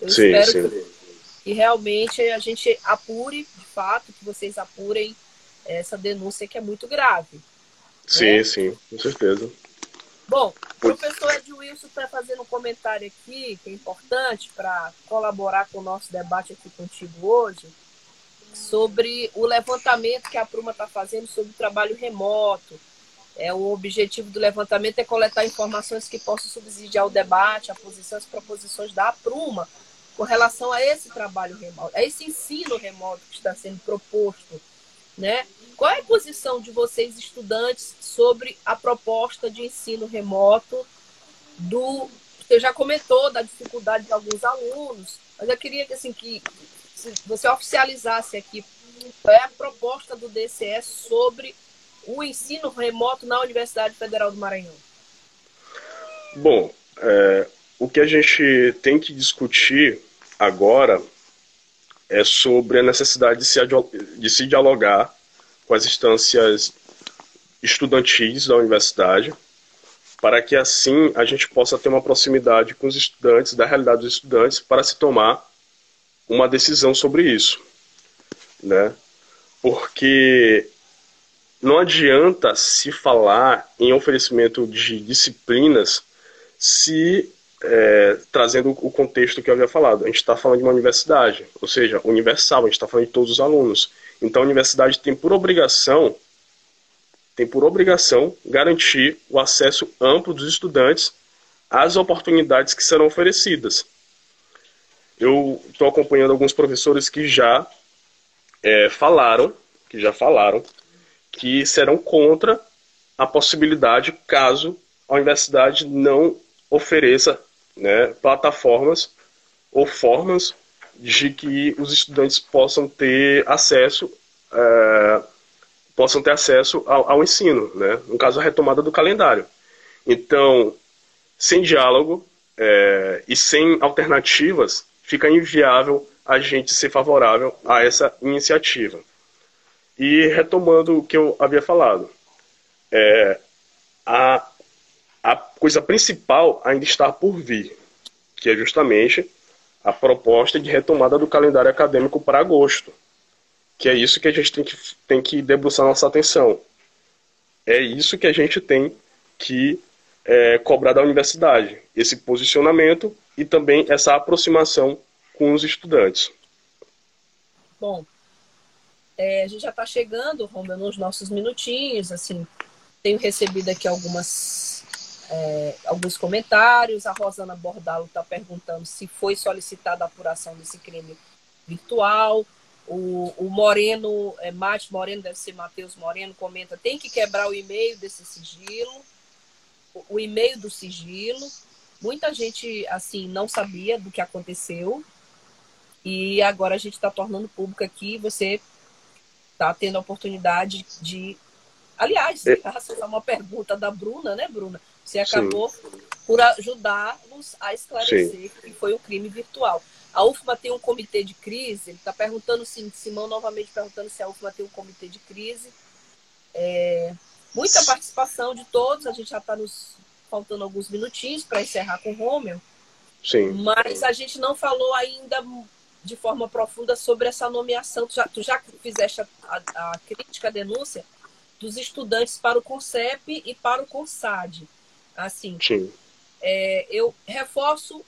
Eu sim, espero sim. Que, que realmente a gente apure, de fato, que vocês apurem essa denúncia que é muito grave. Sim, né? sim, com certeza. Bom, o professor Ed Wilson está fazendo um comentário aqui, que é importante para colaborar com o nosso debate aqui contigo hoje, sobre o levantamento que a Pruma está fazendo sobre o trabalho remoto. É, o objetivo do levantamento é coletar informações que possam subsidiar o debate, a posição, as proposições da Pruma com relação a esse trabalho remoto, a esse ensino remoto que está sendo proposto, né? Qual é a posição de vocês, estudantes, sobre a proposta de ensino remoto do. Você já comentou da dificuldade de alguns alunos, mas eu queria que, assim, que você oficializasse aqui é a proposta do DCE sobre o ensino remoto na Universidade Federal do Maranhão. Bom, é, o que a gente tem que discutir agora é sobre a necessidade de se, de se dialogar com as instâncias estudantis da universidade, para que assim a gente possa ter uma proximidade com os estudantes, da realidade dos estudantes, para se tomar uma decisão sobre isso, né? Porque não adianta se falar em oferecimento de disciplinas se é, trazendo o contexto que eu havia falado. A gente está falando de uma universidade, ou seja, universal, a gente está falando de todos os alunos. Então a universidade tem por obrigação tem por obrigação garantir o acesso amplo dos estudantes às oportunidades que serão oferecidas. Eu estou acompanhando alguns professores que já é, falaram, que já falaram, que serão contra a possibilidade caso a universidade não ofereça né, plataformas ou formas de que os estudantes possam ter acesso é, possam ter acesso ao, ao, ensino, né? no caso a retomada do calendário. Então, sem diálogo é, e sem alternativas, fica inviável a gente ser favorável a essa iniciativa. E retomando o que eu havia falado, é, a, a coisa principal ainda está por vir, que é justamente a proposta de retomada do calendário acadêmico para agosto, que é isso que a gente tem que, tem que debruçar nossa atenção. É isso que a gente tem que é, cobrar da universidade, esse posicionamento e também essa aproximação com os estudantes. Bom, é, a gente já está chegando, Romeu, nos nossos minutinhos, assim, tenho recebido aqui algumas, é, alguns comentários, a Rosana Bordalo está perguntando se foi solicitada a apuração desse crime virtual, o, o Moreno, é, Mate Moreno, deve ser Matheus Moreno, comenta, tem que quebrar o e-mail desse sigilo, o, o e-mail do sigilo, muita gente, assim, não sabia do que aconteceu, e agora a gente está tornando público aqui. Você está tendo a oportunidade de. Aliás, é. uma pergunta da Bruna, né, Bruna? Você acabou Sim. por ajudar-nos a esclarecer Sim. que foi um crime virtual. A UFMA tem um comitê de crise. Ele está perguntando, sim, Simão novamente perguntando se a UFMA tem um comitê de crise. É, muita participação de todos. A gente já está nos faltando alguns minutinhos para encerrar com o Romeu. Sim. Mas a gente não falou ainda de forma profunda sobre essa nomeação. Tu já, tu já fizeste a, a, a, crítica, a denúncia dos estudantes para o CONCEP e para o CONSAD. Assim, é, eu reforço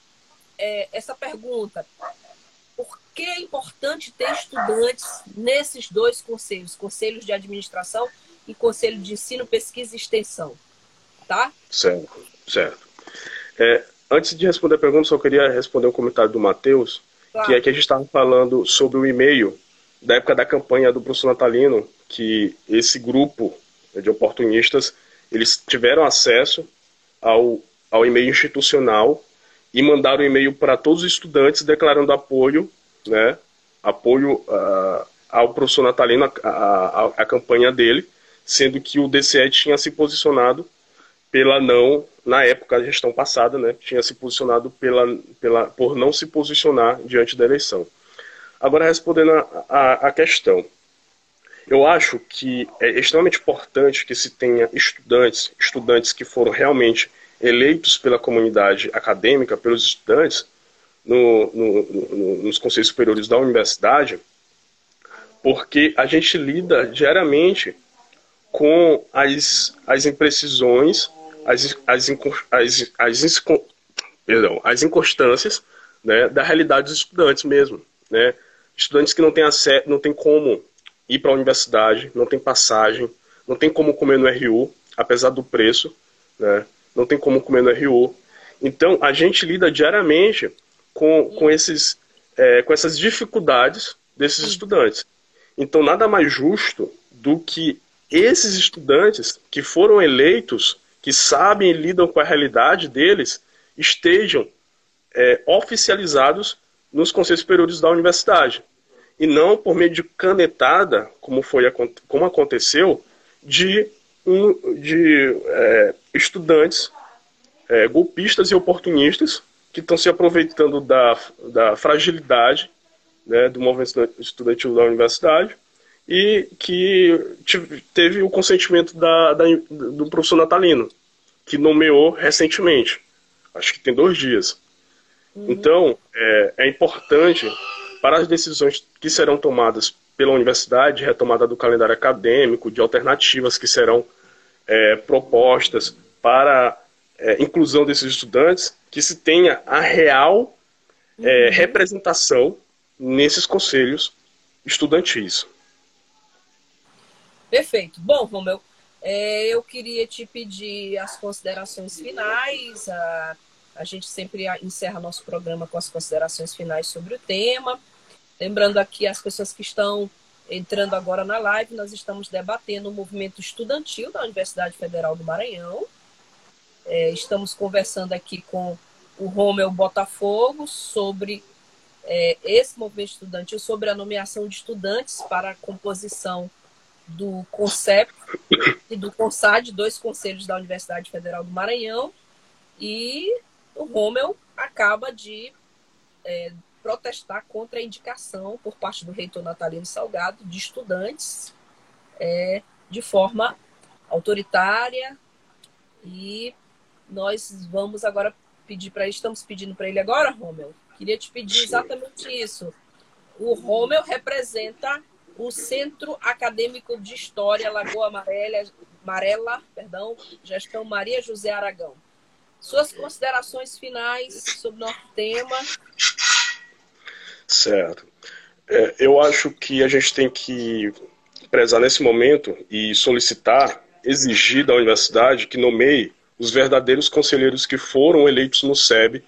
é, essa pergunta. Por que é importante ter estudantes nesses dois conselhos, conselhos de administração e conselho de ensino, pesquisa e extensão? Tá? Certo, certo. É, antes de responder a pergunta, só queria responder um comentário do Matheus Claro. Que é que a gente estava falando sobre o e-mail da época da campanha do professor Natalino, que esse grupo de oportunistas, eles tiveram acesso ao, ao e-mail institucional e mandaram e-mail para todos os estudantes declarando apoio, né, apoio uh, ao professor Natalino, a, a, a, campanha dele, sendo que o DCE tinha se posicionado pela não, na época, a gestão passada, né, tinha se posicionado pela, pela, por não se posicionar diante da eleição. Agora, respondendo a, a, a questão. Eu acho que é extremamente importante que se tenha estudantes, estudantes que foram realmente eleitos pela comunidade acadêmica, pelos estudantes, no, no, no, nos conselhos superiores da universidade, porque a gente lida diariamente com as, as imprecisões, as, as, as, as, perdão, as inconstâncias né, da realidade dos estudantes mesmo. Né? Estudantes que não têm, acesso, não têm como ir para a universidade, não tem passagem, não tem como comer no RU, apesar do preço, né? não tem como comer no RU. Então, a gente lida diariamente com, com, esses, é, com essas dificuldades desses estudantes. Então, nada mais justo do que esses estudantes que foram eleitos, que sabem e lidam com a realidade deles, estejam é, oficializados nos conselhos superiores da universidade. E não por meio de canetada, como, foi, como aconteceu, de, um, de é, estudantes é, golpistas e oportunistas que estão se aproveitando da, da fragilidade né, do movimento estudantil da universidade e que teve o consentimento da, da, do professor Natalino, que nomeou recentemente, acho que tem dois dias. Uhum. Então, é, é, importante para as decisões que serão tomadas pela universidade, retomada do calendário acadêmico, de alternativas que serão é, propostas para é, inclusão desses estudantes, que se tenha a real é, uhum. representação nesses conselhos estudantis. Perfeito. Bom, Romeu, é, eu queria te pedir as considerações finais. A, a gente sempre encerra nosso programa com as considerações finais sobre o tema. Lembrando aqui as pessoas que estão entrando agora na live, nós estamos debatendo o movimento estudantil da Universidade Federal do Maranhão. É, estamos conversando aqui com o Romeu Botafogo sobre é, esse movimento estudantil, sobre a nomeação de estudantes para a composição do CONCEP e do CONSAD, dois conselhos da Universidade Federal do Maranhão, e o Romeu acaba de é, protestar contra a indicação por parte do reitor Natalino Salgado de estudantes é, de forma autoritária. E nós vamos agora pedir para ele, estamos pedindo para ele agora, Romeu, queria te pedir exatamente isso. O Romeu representa o Centro Acadêmico de História Lagoa Amarela, Amarela, perdão, gestão Maria José Aragão. Suas considerações finais sobre o nosso tema. Certo. É, eu acho que a gente tem que prezar nesse momento e solicitar, exigir da universidade que nomeie os verdadeiros conselheiros que foram eleitos no SEB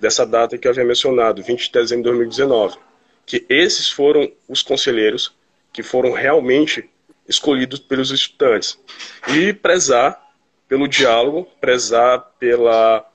dessa data que eu havia mencionado, 20 de dezembro de 2019. Que esses foram os conselheiros que foram realmente escolhidos pelos estudantes. E prezar pelo diálogo, prezar pela,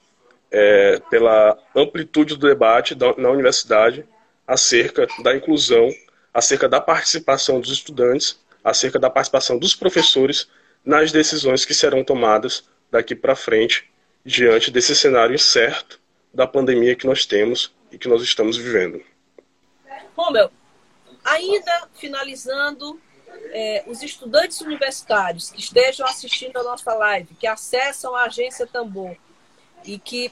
é, pela amplitude do debate da, na universidade acerca da inclusão, acerca da participação dos estudantes, acerca da participação dos professores nas decisões que serão tomadas daqui para frente, diante desse cenário incerto da pandemia que nós temos e que nós estamos vivendo. Romeu, Ainda finalizando, é, os estudantes universitários que estejam assistindo a nossa live, que acessam a agência Tambor e que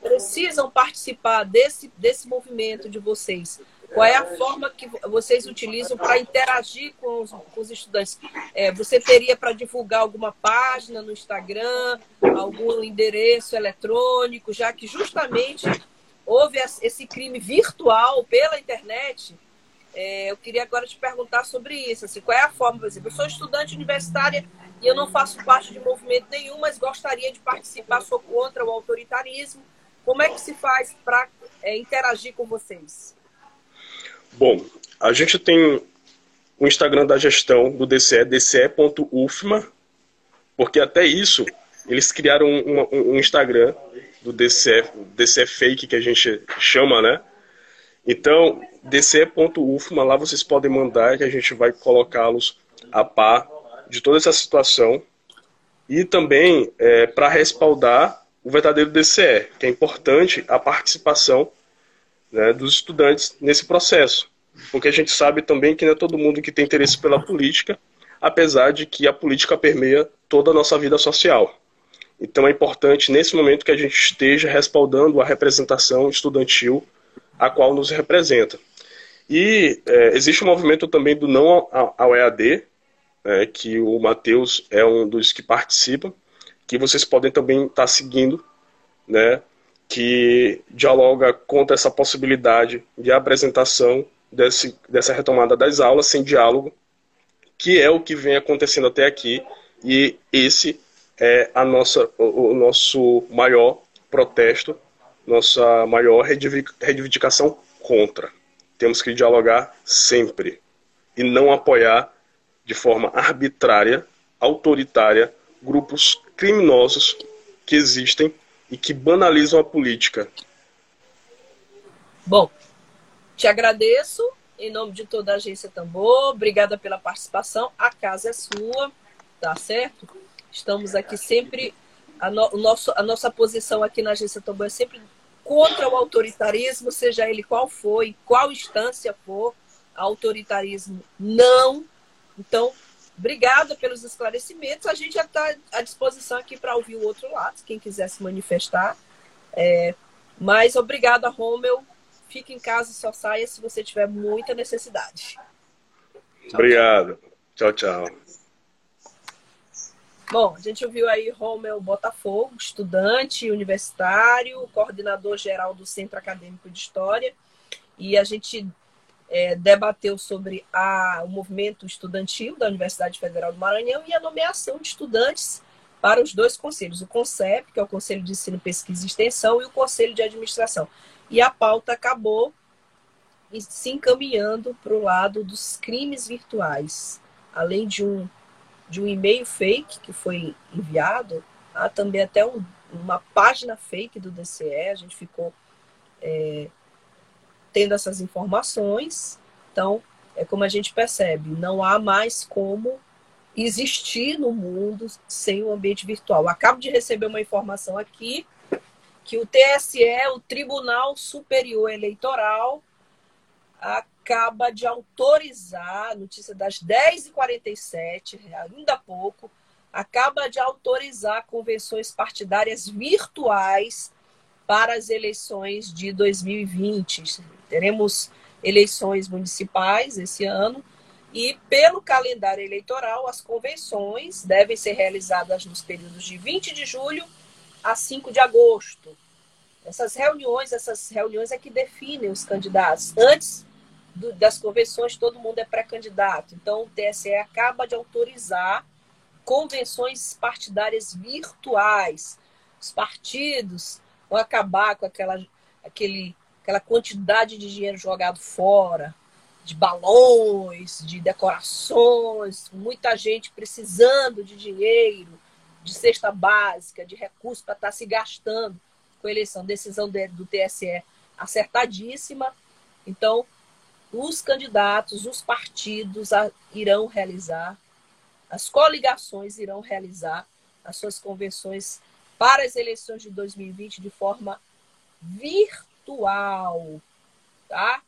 precisam participar desse, desse movimento de vocês, qual é a forma que vocês utilizam para interagir com os, com os estudantes? É, você teria para divulgar alguma página no Instagram, algum endereço eletrônico, já que justamente houve esse crime virtual pela internet é, eu queria agora te perguntar sobre isso. Assim, qual é a forma, por exemplo, eu sou estudante universitária e eu não faço parte de movimento nenhum, mas gostaria de participar, sou contra o autoritarismo. Como é que se faz para é, interagir com vocês? Bom, a gente tem o Instagram da gestão do DCE, dce.ufma, porque até isso eles criaram um, um, um Instagram do DCE, DCE Fake, que a gente chama, né? Então, dc.ufma, lá vocês podem mandar que a gente vai colocá-los a par de toda essa situação e também é, para respaldar o verdadeiro DCE, que é importante a participação né, dos estudantes nesse processo. porque a gente sabe também que não é todo mundo que tem interesse pela política, apesar de que a política permeia toda a nossa vida social. Então é importante, nesse momento, que a gente esteja respaldando a representação estudantil a qual nos representa. E é, existe um movimento também do não ao EAD, é, que o Matheus é um dos que participa, que vocês podem também estar tá seguindo, né, que dialoga contra essa possibilidade de apresentação desse, dessa retomada das aulas sem diálogo, que é o que vem acontecendo até aqui, e esse é a nossa, o, o nosso maior protesto, nossa maior reivindicação contra. Temos que dialogar sempre e não apoiar de forma arbitrária, autoritária, grupos criminosos que existem e que banalizam a política. Bom, te agradeço em nome de toda a agência Tambor. Obrigada pela participação. A casa é sua, tá certo? Estamos aqui sempre. A, no, o nosso, a nossa posição aqui na agência Tambor é sempre contra o autoritarismo, seja ele qual for, em qual instância for. Autoritarismo não. Então, obrigada pelos esclarecimentos. A gente já está à disposição aqui para ouvir o outro lado, quem quiser se manifestar. É, mas obrigada, Romeu Fique em casa, só saia se você tiver muita necessidade. Obrigado. Tchau, tchau. Bom, a gente ouviu aí Romeu Botafogo, estudante universitário, coordenador geral do Centro Acadêmico de História, e a gente é, debateu sobre a, o movimento estudantil da Universidade Federal do Maranhão e a nomeação de estudantes para os dois conselhos, o CONCEP, que é o Conselho de Ensino, Pesquisa e Extensão, e o Conselho de Administração e a pauta acabou se encaminhando para o lado dos crimes virtuais. Além de um, de um e-mail fake que foi enviado, há também até um, uma página fake do DCE, a gente ficou é, tendo essas informações. Então, é como a gente percebe, não há mais como existir no mundo sem o ambiente virtual. acabo de receber uma informação aqui que o TSE, o Tribunal Superior Eleitoral, acaba de autorizar, notícia das 10h47, ainda há pouco, acaba de autorizar convenções partidárias virtuais para as eleições de 2020. Teremos eleições municipais esse ano e, pelo calendário eleitoral, as convenções devem ser realizadas nos períodos de 20 de julho a 5 de agosto. Essas reuniões, essas reuniões é que definem os candidatos. Antes do, das convenções, todo mundo é pré-candidato. Então, o TSE acaba de autorizar convenções partidárias virtuais. Os partidos vão acabar com aquela, aquele, aquela quantidade de dinheiro jogado fora, de balões, de decorações, muita gente precisando de dinheiro de cesta básica, de recursos para estar tá se gastando com a eleição. Decisão do TSE acertadíssima. Então, os candidatos, os partidos irão realizar, as coligações irão realizar as suas convenções para as eleições de 2020 de forma virtual, tá?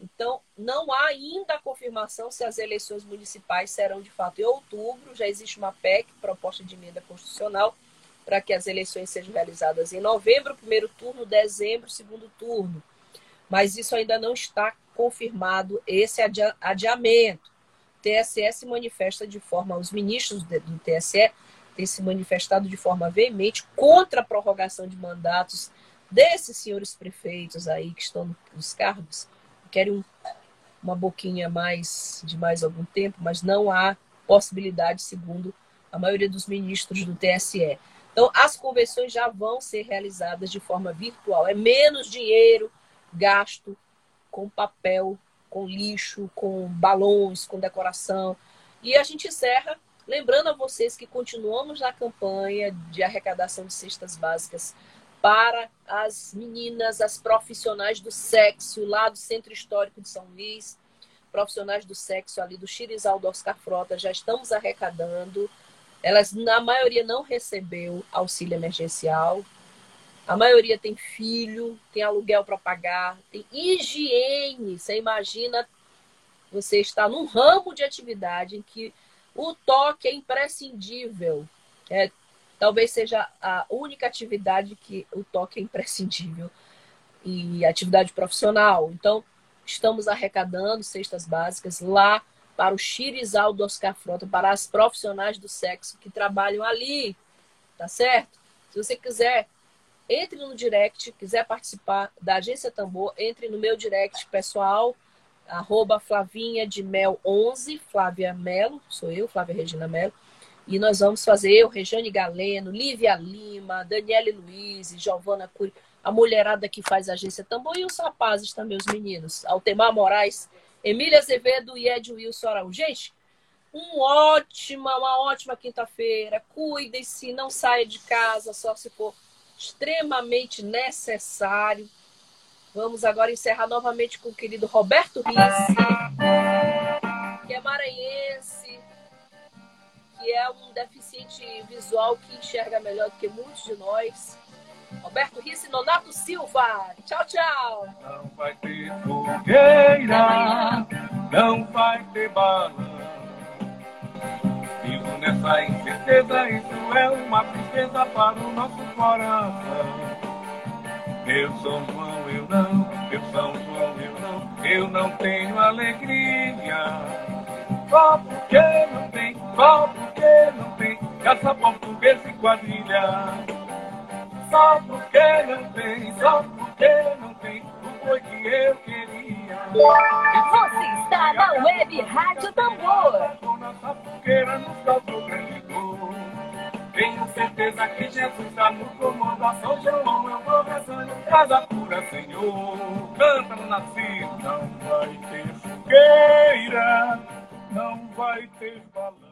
Então, não há ainda a confirmação se as eleições municipais serão de fato em outubro. Já existe uma PEC, proposta de emenda constitucional, para que as eleições sejam realizadas em novembro, primeiro turno, dezembro, segundo turno. Mas isso ainda não está confirmado, esse adiamento. O TSE se manifesta de forma, os ministros do TSE têm se manifestado de forma veemente contra a prorrogação de mandatos desses senhores prefeitos aí que estão nos cargos querem um, uma boquinha mais de mais algum tempo, mas não há possibilidade, segundo a maioria dos ministros do TSE. Então, as convenções já vão ser realizadas de forma virtual. É menos dinheiro gasto com papel, com lixo, com balões, com decoração. E a gente encerra lembrando a vocês que continuamos na campanha de arrecadação de cestas básicas para as meninas, as profissionais do sexo, lá do Centro Histórico de São Luís, profissionais do sexo ali do Xirizal do Oscar Frota, já estamos arrecadando. Elas, na maioria, não recebeu auxílio emergencial. A maioria tem filho, tem aluguel para pagar, tem higiene. Você imagina você está num ramo de atividade em que o toque é imprescindível. É, talvez seja a única atividade que o toque é imprescindível e atividade profissional. Então, estamos arrecadando cestas básicas lá para o Xirizal do Oscar Frota, para as profissionais do sexo que trabalham ali, tá certo? Se você quiser, entre no direct, quiser participar da Agência Tambor, entre no meu direct pessoal, arroba Flavinha de Mel 11, Flávia Melo, sou eu, Flávia Regina Melo, e nós vamos fazer eu, Rejane Galeno, Lívia Lima, Daniele Luiz, Giovana Cury, a mulherada que faz a Agência Tambor e os rapazes também, os meninos, Altemar Moraes, Emília Azevedo e Ed Wilson Araújo. Gente, um ótima, uma ótima quinta-feira. Cuidem-se, não saia de casa só se for extremamente necessário. Vamos agora encerrar novamente com o querido Roberto Risse, que é maranhense, que é um deficiente visual que enxerga melhor do que muitos de nós. Roberto Risse Nonato Silva. Tchau, tchau. Não vai ter fogueira, não vai ter bala. Nessa incerteza, isso é uma tristeza para o nosso coração. Eu sou João, eu não, eu sou João, eu não, eu não tenho alegria. Só porque não tem, só porque não tem, caça portuguesa e quadrilha. Só porque não tem, só porque não tem foi que eu queria. Você está na web Rádio Tambor. Tenho certeza que Jesus está no comando. A São João eu vou rezando. Traz a cura, Senhor. Canta no nascido. Não vai ter fogueira, não vai ter balão.